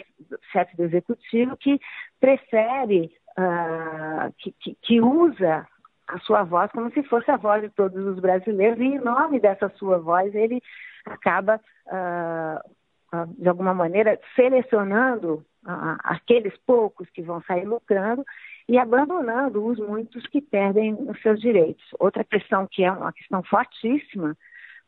chefe do executivo, que prefere, uh, que, que, que, usa a sua voz como se fosse a voz de todos os brasileiros, e em nome dessa sua voz ele acaba, uh, de alguma maneira, selecionando aqueles poucos que vão sair lucrando e abandonando os muitos que perdem os seus direitos. Outra questão que é uma questão fortíssima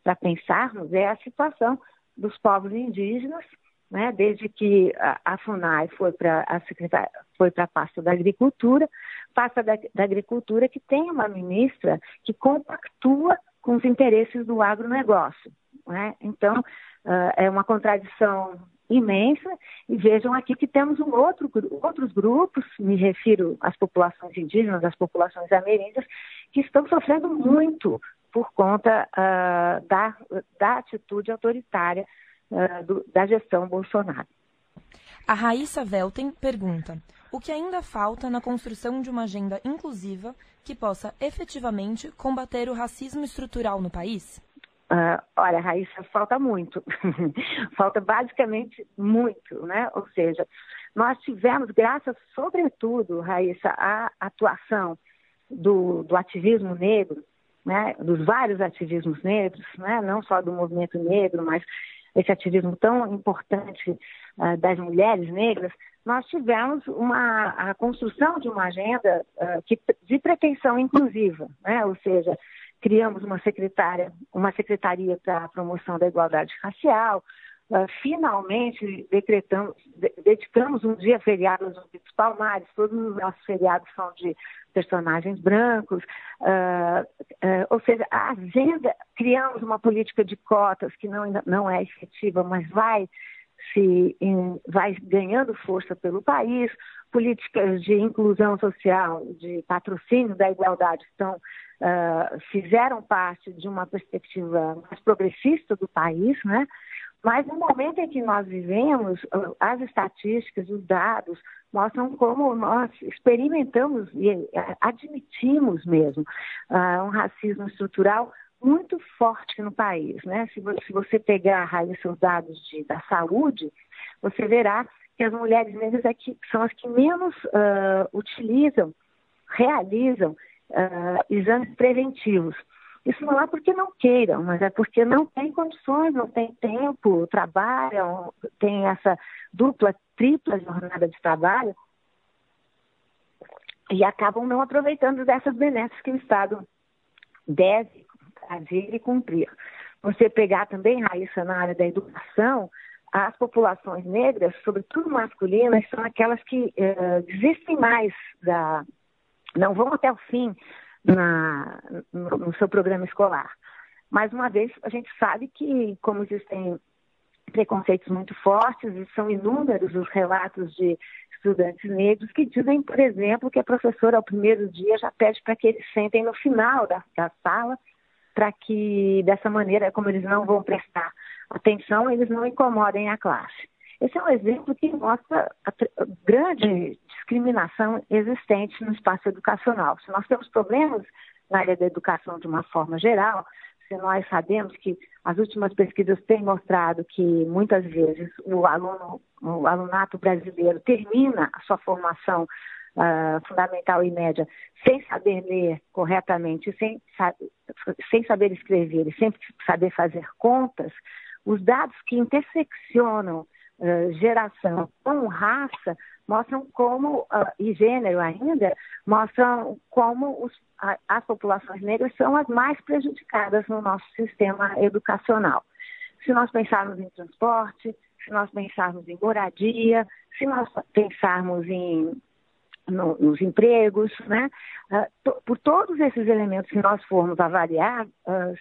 para pensarmos é a situação dos povos indígenas, né, desde que a, a FUNAI foi para a pasta da agricultura, pasta da, da agricultura que tem uma ministra que compactua com os interesses do agronegócio. Né? Então, uh, é uma contradição imensa. E vejam aqui que temos um outro, outros grupos, me refiro às populações indígenas, às populações ameríndias, que estão sofrendo muito por conta uh, da, da atitude autoritária uh, do, da gestão Bolsonaro. A Raíssa Velten pergunta: o que ainda falta na construção de uma agenda inclusiva que possa efetivamente combater o racismo estrutural no país? Uh, olha, Raíssa, falta muito. falta basicamente muito, né? Ou seja, nós tivemos, graças, sobretudo, Raíssa, à atuação do, do ativismo negro, né? dos vários ativismos negros, né? não só do movimento negro, mas esse ativismo tão importante uh, das mulheres negras, nós tivemos uma, a construção de uma agenda uh, que, de pretensão inclusiva, né? ou seja, criamos uma secretária, uma secretaria para a promoção da igualdade racial. Uh, finalmente decretamos, de, dedicamos um dia feriado aos Ouvidos Palmares, todos os nossos feriados são de personagens brancos, uh, uh, ou seja, a agenda, criamos uma política de cotas que não, não é efetiva, mas vai se em, vai ganhando força pelo país, políticas de inclusão social, de patrocínio da igualdade estão uh, fizeram parte de uma perspectiva mais progressista do país, né? Mas no momento em que nós vivemos, as estatísticas, os dados mostram como nós experimentamos e admitimos mesmo uh, um racismo estrutural muito forte no país, né? Se você pegar aí seus dados de, da saúde, você verá que as mulheres negras é que são as que menos uh, utilizam, realizam uh, exames preventivos. Isso não é porque não queiram, mas é porque não tem condições, não tem tempo, trabalham, tem essa dupla, tripla jornada de trabalho e acabam não aproveitando dessas benesses que o Estado deve fazer e cumprir. Você pegar também, Raíssa, na área da educação, as populações negras, sobretudo masculinas, são aquelas que uh, desistem mais da, não vão até o fim na, no, no seu programa escolar. Mais uma vez, a gente sabe que, como existem preconceitos muito fortes, e são inúmeros os relatos de estudantes negros que dizem, por exemplo, que a professora, ao primeiro dia, já pede para que eles sentem no final da, da sala, para que, dessa maneira, como eles não vão prestar atenção, eles não incomodem a classe. Esse é um exemplo que mostra a grande discriminação existente no espaço educacional. Se nós temos problemas na área da educação de uma forma geral, se nós sabemos que as últimas pesquisas têm mostrado que muitas vezes o aluno, o alunato brasileiro termina a sua formação uh, fundamental e média sem saber ler corretamente, sem, sem saber escrever e sem saber fazer contas, os dados que interseccionam uh, geração com raça mostram como, uh, e gênero ainda, mostram como os, a, as populações negras são as mais prejudicadas no nosso sistema educacional. Se nós pensarmos em transporte, se nós pensarmos em moradia, se nós pensarmos em no, nos empregos, né? Uh, to, por todos esses elementos que nós formos avaliar, uh,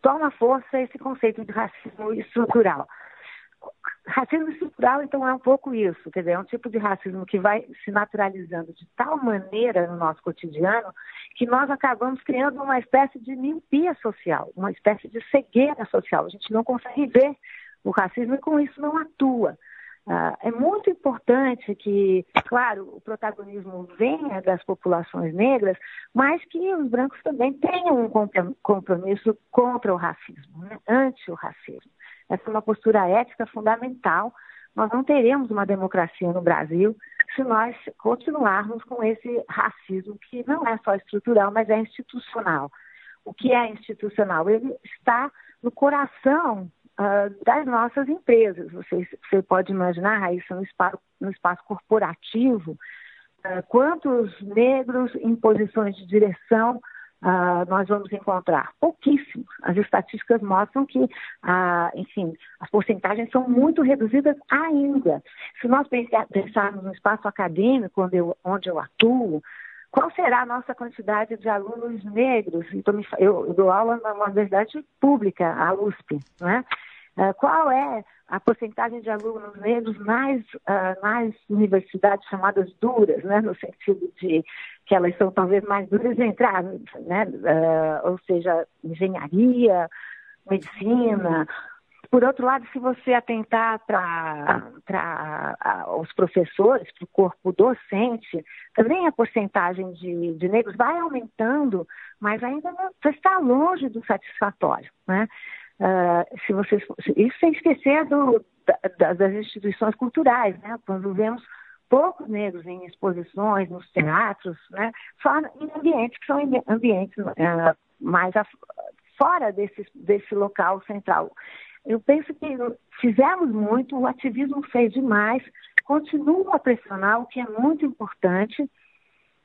toma força esse conceito de racismo estrutural. Racismo estrutural, então, é um pouco isso, quer dizer, é um tipo de racismo que vai se naturalizando de tal maneira no nosso cotidiano que nós acabamos criando uma espécie de miopia social, uma espécie de cegueira social. A gente não consegue ver o racismo e com isso não atua. Uh, é muito importante que, claro, o protagonismo venha das populações negras, mas que os brancos também tenham um compromisso contra o racismo, né? anti o racismo. Essa é uma postura ética fundamental. Nós não teremos uma democracia no Brasil se nós continuarmos com esse racismo que não é só estrutural, mas é institucional. O que é institucional? Ele está no coração uh, das nossas empresas. Você, você pode imaginar, Raíssa, no espaço, no espaço corporativo, uh, quantos negros em posições de direção uh, nós vamos encontrar? Pouquíssimos. As estatísticas mostram que, enfim, as porcentagens são muito reduzidas ainda. Se nós pensarmos no espaço acadêmico onde eu, onde eu atuo, qual será a nossa quantidade de alunos negros? Então, eu dou aula na universidade pública, a USP, né? Qual é a porcentagem de alunos negros nas, nas universidades chamadas duras, né? no sentido de que elas são talvez mais duras de entrar, né? Uh, ou seja, engenharia, medicina, por outro lado, se você atentar para os professores, para o corpo docente, também a porcentagem de, de negros vai aumentando, mas ainda não, está longe do satisfatório. Né? Uh, se você, isso sem esquecer do, da, das instituições culturais, né? quando vemos poucos negros em exposições, nos teatros, né? só em ambientes que são ambientes uh, mais a, fora desse, desse local central. Eu penso que fizemos muito, o ativismo fez demais, continua a pressionar, o que é muito importante.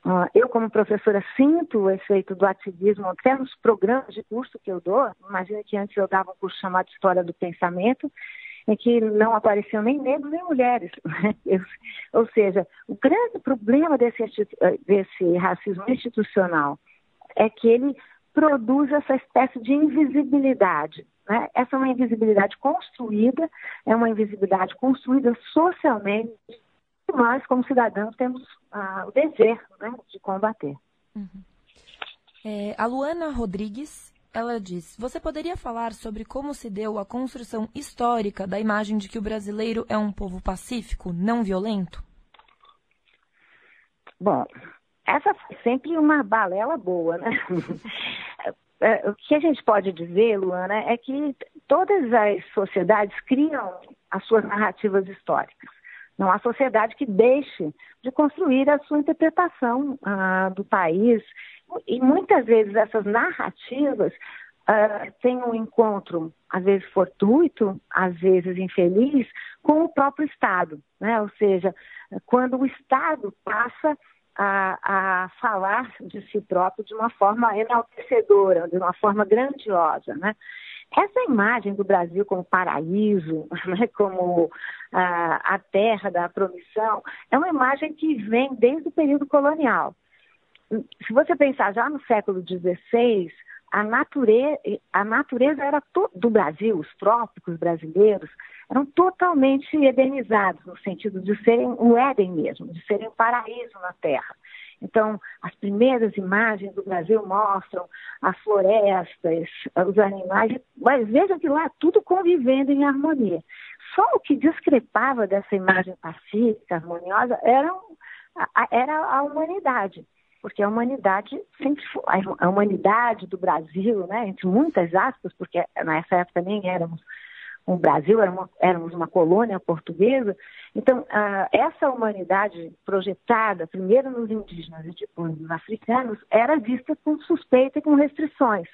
Uh, eu, como professora, sinto o efeito do ativismo até nos programas de curso que eu dou. Imagina que antes eu dava um curso chamado História do Pensamento, em que não apareciam nem negros nem mulheres. Né? Ou seja, o grande problema desse, desse racismo institucional é que ele produz essa espécie de invisibilidade. Né? Essa é uma invisibilidade construída, é uma invisibilidade construída socialmente, e nós, como cidadãos, temos ah, o dever né, de combater. Uhum. É, a Luana Rodrigues, ela diz: Você poderia falar sobre como se deu a construção histórica da imagem de que o brasileiro é um povo pacífico, não violento? Bom, essa foi sempre uma balela boa, né? É, o que a gente pode dizer, Luana, é que todas as sociedades criam as suas narrativas históricas. Não há sociedade que deixe de construir a sua interpretação ah, do país. E muitas vezes essas narrativas ah, têm um encontro, às vezes fortuito, às vezes infeliz, com o próprio Estado. Né? Ou seja, quando o Estado passa a, a falar de si próprio de uma forma enaltecedora, de uma forma grandiosa, né? Essa imagem do Brasil como paraíso, né, como a, a terra da promissão, é uma imagem que vem desde o período colonial. Se você pensar já no século XVI, a natureza, a natureza era do Brasil, os trópicos brasileiros, eram totalmente edenizados, no sentido de serem um Éden mesmo, de serem um paraíso na Terra. Então, as primeiras imagens do Brasil mostram as florestas, os animais, mas veja que lá tudo convivendo em harmonia. Só o que discrepava dessa imagem pacífica, harmoniosa, era, era a humanidade porque a humanidade sempre foi, a humanidade do Brasil, né, entre muitas aspas, porque nessa época nem éramos o Brasil era uma, éramos uma colônia portuguesa. Então, ah, essa humanidade projetada, primeiro nos indígenas e depois nos africanos, era vista com suspeita e com restrições.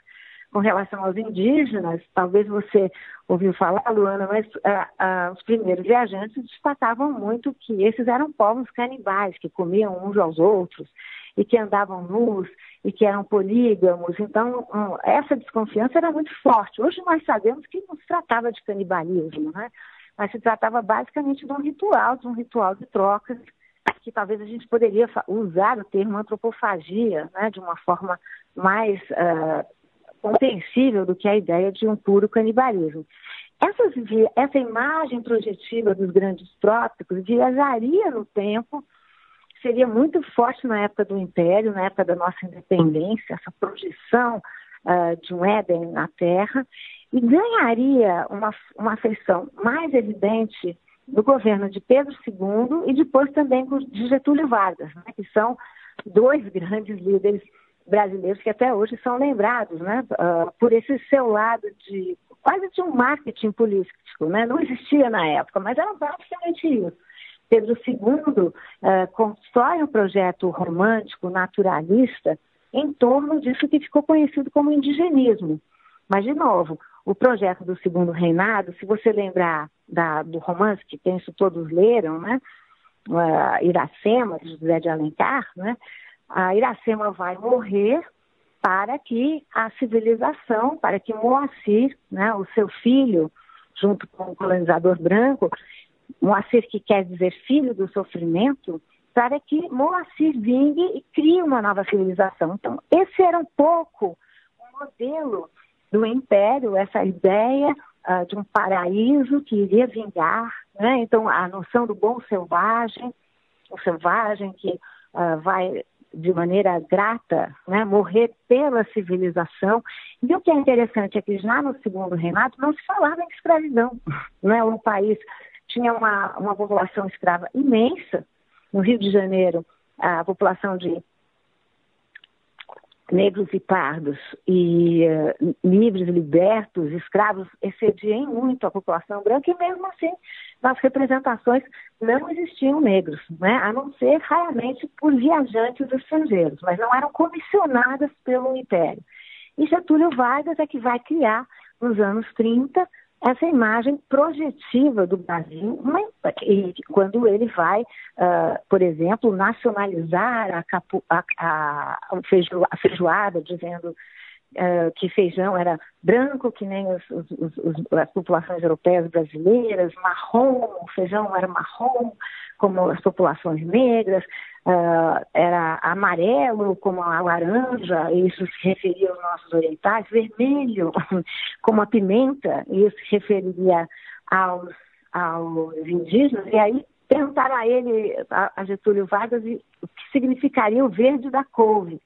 Com relação aos indígenas, talvez você ouviu falar, Luana, mas ah, ah, os primeiros viajantes destacavam muito que esses eram povos canibais, que comiam uns aos outros e que andavam nus e que eram polígamos. Então, essa desconfiança era muito forte. Hoje nós sabemos que não se tratava de canibalismo, né? mas se tratava basicamente de um ritual, de um ritual de trocas, que talvez a gente poderia usar o termo antropofagia né? de uma forma mais uh, compreensível do que a ideia de um puro canibalismo. Essas, essa imagem projetiva dos grandes trópicos viajaria no tempo seria muito forte na época do Império, na época da nossa independência, essa projeção uh, de um Éden na Terra, e ganharia uma, uma afeição mais evidente no governo de Pedro II e depois também de Getúlio Vargas, né, que são dois grandes líderes brasileiros que até hoje são lembrados né, uh, por esse seu lado de quase de um marketing político, né? não existia na época, mas era basicamente isso. Pedro II uh, constrói um projeto romântico, naturalista, em torno disso que ficou conhecido como indigenismo. Mas, de novo, o projeto do segundo reinado, se você lembrar da, do romance que penso todos leram, né? Uh, Iracema, de José de Alencar, né? A Iracema vai morrer para que a civilização, para que Moacir, né, o seu filho, junto com o colonizador branco, Moacir que quer dizer filho do sofrimento, para que Moacir vingue e crie uma nova civilização. Então, esse era um pouco o modelo do império, essa ideia uh, de um paraíso que iria vingar, né? Então, a noção do bom selvagem, o selvagem que uh, vai de maneira grata, né, morrer pela civilização. E o que é interessante é que já no segundo reinado não se falava em escravidão. Né? O país tinha uma, uma população escrava imensa. No Rio de Janeiro, a população de negros e pardos e uh, livres, libertos, escravos, excediem muito a população branca e mesmo assim nas representações não existiam negros, né? a não ser raramente por viajantes estrangeiros, mas não eram comissionadas pelo Império. E Getúlio Vargas é que vai criar, nos anos 30, essa imagem projetiva do Brasil, quando ele vai, uh, por exemplo, nacionalizar a, capu, a, a, a feijoada, dizendo uh, que feijão era branco, que nem os, os, os, as populações europeias brasileiras, marrom, feijão era marrom, como as populações negras, uh, era amarelo, como a laranja, isso se referia aos nossos orientais, vermelho, como a pimenta, isso se referiria aos, aos indígenas, e aí perguntaram a ele, a Getúlio Vargas, o que significaria o verde da couve.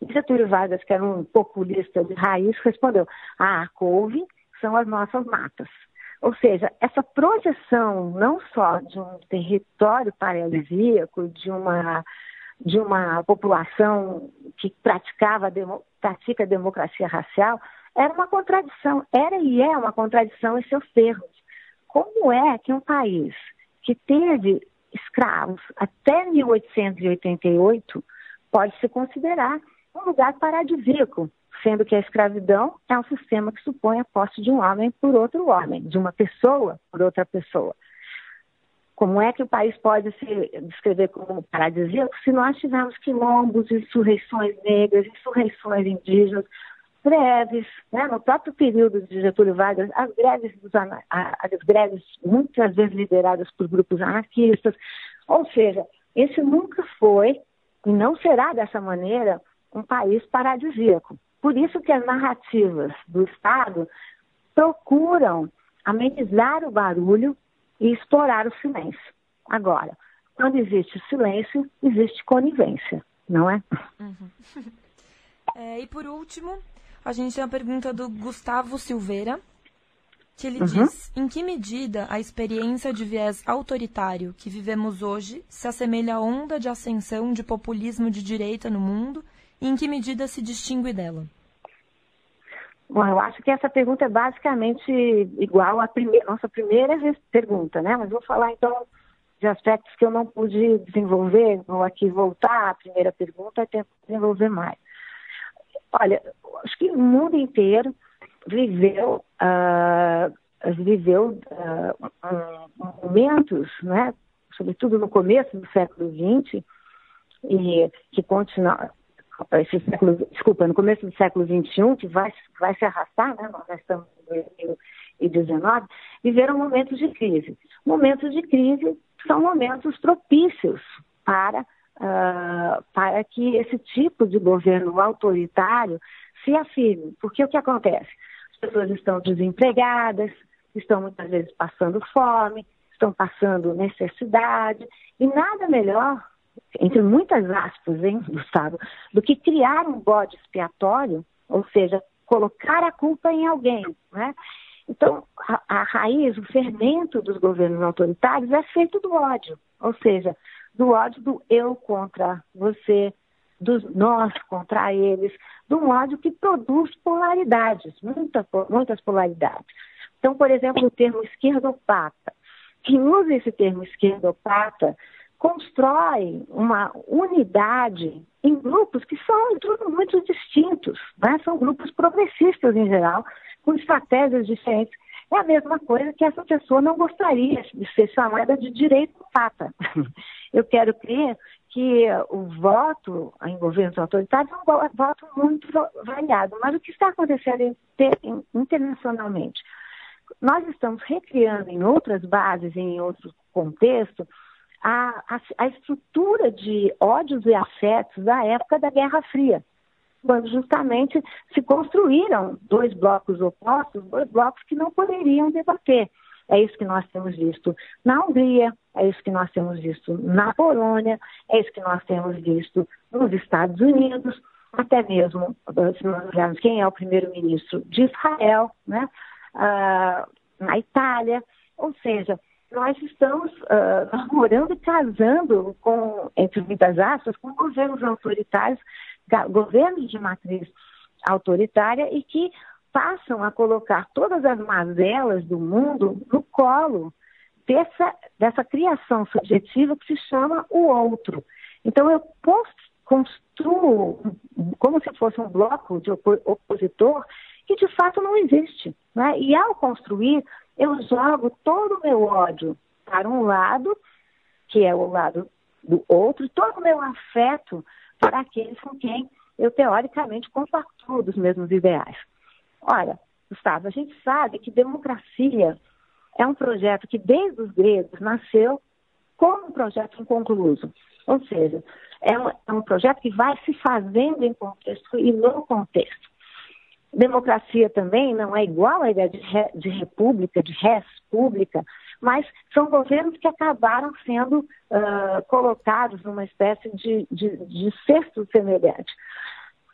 E Getúlio Vargas, que era um populista de raiz, respondeu: ah, a couve são as nossas matas. Ou seja, essa projeção não só de um território paradisíaco, de uma, de uma população que praticava, pratica a democracia racial, era uma contradição, era e é uma contradição em seus termos. Como é que um país que teve escravos até 1888 pode se considerar um lugar paradisíaco, sendo que a escravidão é um sistema que supõe a posse de um homem por outro homem, de uma pessoa por outra pessoa. Como é que o país pode se descrever como paradisíaco se nós tivermos quilombos, insurreições negras, insurreições indígenas, greves, né? no próprio período de Getúlio Vargas, as greves, as greves muitas vezes lideradas por grupos anarquistas, ou seja, esse nunca foi e não será dessa maneira um país paradisíaco. Por isso que as narrativas do Estado procuram amenizar o barulho e explorar o silêncio. Agora, quando existe silêncio, existe conivência, não é? Uhum. é? E por último, a gente tem a pergunta do Gustavo Silveira, que ele uhum. diz: em que medida a experiência de viés autoritário que vivemos hoje se assemelha à onda de ascensão de populismo de direita no mundo e em que medida se distingue dela? Bom, eu acho que essa pergunta é basicamente igual à primeira, nossa primeira pergunta, né? Mas vou falar então de aspectos que eu não pude desenvolver, vou aqui voltar à primeira pergunta e tentar desenvolver mais. Olha, acho que o mundo inteiro viveu, uh, viveu uh, momentos, né? sobretudo no começo do século XX, e que continua, esse século, desculpa, no começo do século XXI, que vai, vai se arrastar, né? nós estamos em 2019, viveram momentos de crise. Momentos de crise são momentos propícios para, uh, para que esse tipo de governo autoritário se afirme. Porque o que acontece? As pessoas estão desempregadas, estão muitas vezes passando fome, estão passando necessidade, e nada melhor entre muitas aspas, hein, Gustavo, do que criar um bode expiatório, ou seja, colocar a culpa em alguém, né? Então, a, a raiz, o fermento dos governos autoritários é feito do ódio, ou seja, do ódio do eu contra você, dos nós contra eles, do modo que produz polaridades, muita, muitas polaridades. Então, por exemplo, o termo esquerdopata. Quem usa esse termo esquerdopata constrói uma unidade em grupos que são tudo muito distintos, né? são grupos progressistas em geral, com estratégias diferentes. É a mesma coisa que essa pessoa não gostaria de ser chamada de direito pata. Eu quero crer que o voto em governos autoritários é um voto muito variado, mas o que está acontecendo internacionalmente? Nós estamos recriando em outras bases, em outro contexto, a, a, a estrutura de ódios e afetos da época da Guerra Fria quando justamente se construíram dois blocos opostos, dois blocos que não poderiam debater. É isso que nós temos visto na Hungria, é isso que nós temos visto na Polônia, é isso que nós temos visto nos Estados Unidos, até mesmo, se nós olharmos quem é o primeiro-ministro de Israel, né? Uh, na Itália, ou seja, nós estamos uh, namorando e casando com, entre muitas aspas, com governos autoritários, governos de matriz autoritária e que passam a colocar todas as mazelas do mundo no colo dessa, dessa criação subjetiva que se chama o outro. Então, eu construo como se fosse um bloco de opositor que de fato não existe. Né? E ao construir, eu jogo todo o meu ódio para um lado, que é o lado do outro, todo o meu afeto para aqueles com quem eu teoricamente compartilho dos mesmos ideais. Ora, Gustavo, a gente sabe que democracia é um projeto que desde os gregos nasceu como um projeto inconcluso. Ou seja, é um, é um projeto que vai se fazendo em contexto e no contexto. Democracia também não é igual à ideia de, re, de república, de res pública, mas são governos que acabaram sendo uh, colocados numa espécie de, de, de cesto semelhante.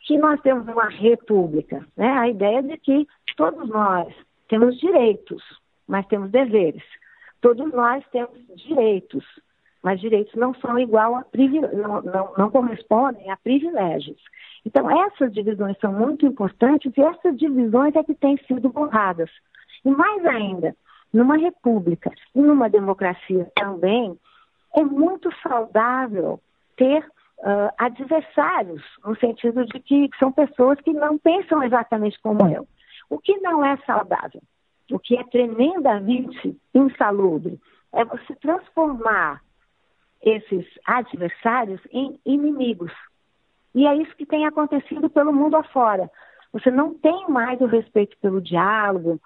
Que nós temos uma república, né? a ideia de que todos nós temos direitos, mas temos deveres. Todos nós temos direitos, mas direitos não são igual a não, não, não correspondem a privilégios. Então, essas divisões são muito importantes e essas divisões é que têm sido borradas. E mais ainda, numa república e numa democracia também, é muito saudável ter uh, adversários, no sentido de que são pessoas que não pensam exatamente como eu. O que não é saudável, o que é tremendamente insalubre, é você transformar esses adversários em inimigos. E é isso que tem acontecido pelo mundo afora. Você não tem mais o respeito pelo diálogo,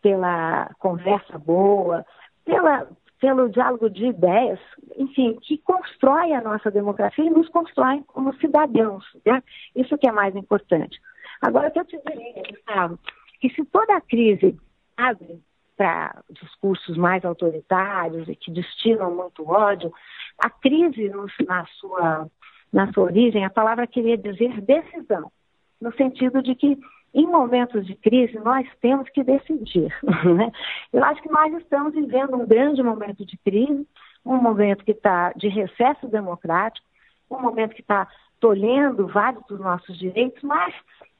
pela conversa boa, pela, pelo diálogo de ideias, enfim, que constrói a nossa democracia e nos constrói como cidadãos. Né? Isso que é mais importante. Agora, eu te diria, Gustavo, que se toda a crise abre para discursos mais autoritários e que destilam muito ódio, a crise na sua na sua origem, a palavra queria dizer decisão, no sentido de que em momentos de crise nós temos que decidir. Né? Eu acho que nós estamos vivendo um grande momento de crise, um momento que está de recesso democrático, um momento que está tolhendo vários dos nossos direitos, mas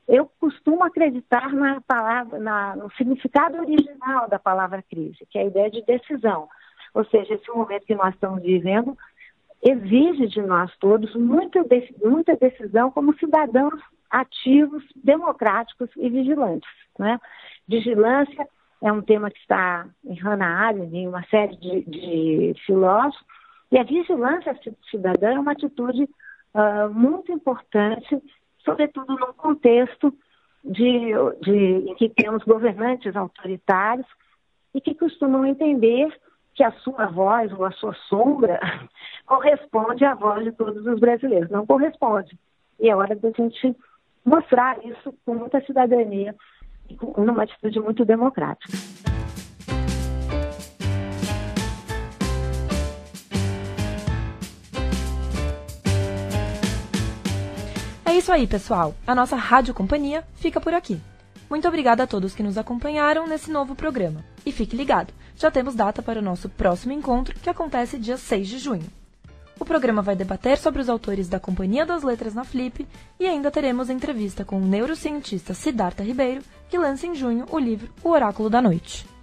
eu costumo acreditar na palavra, na, no significado original da palavra crise, que é a ideia de decisão. Ou seja, esse momento que nós estamos vivendo exige de nós todos muita, muita decisão como cidadãos ativos, democráticos e vigilantes. Né? Vigilância é um tema que está em Hannah Arendt, em uma série de, de filósofos, e a vigilância cidadã é uma atitude uh, muito importante, sobretudo num contexto de, de, em que temos governantes autoritários e que costumam entender que a sua voz ou a sua sombra corresponde à voz de todos os brasileiros. Não corresponde. E é hora da gente mostrar isso com muita cidadania e numa atitude muito democrática. É isso aí, pessoal. A nossa Rádio Companhia fica por aqui. Muito obrigada a todos que nos acompanharam nesse novo programa. E fique ligado, já temos data para o nosso próximo encontro, que acontece dia 6 de junho. O programa vai debater sobre os autores da Companhia das Letras na Flip e ainda teremos entrevista com o neurocientista Siddhartha Ribeiro, que lança em junho o livro O Oráculo da Noite.